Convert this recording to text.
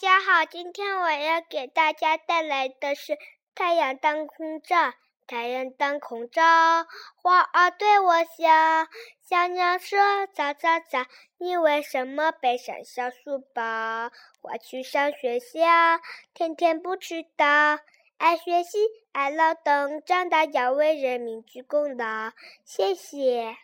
大家好，今天我要给大家带来的是《太阳当空照》，太阳当空照，花儿对我笑，小鸟说早早早，你为什么背上小书包？我去上学校，天天不迟到，爱学习，爱劳动，长大要为人民鞠躬劳。谢谢。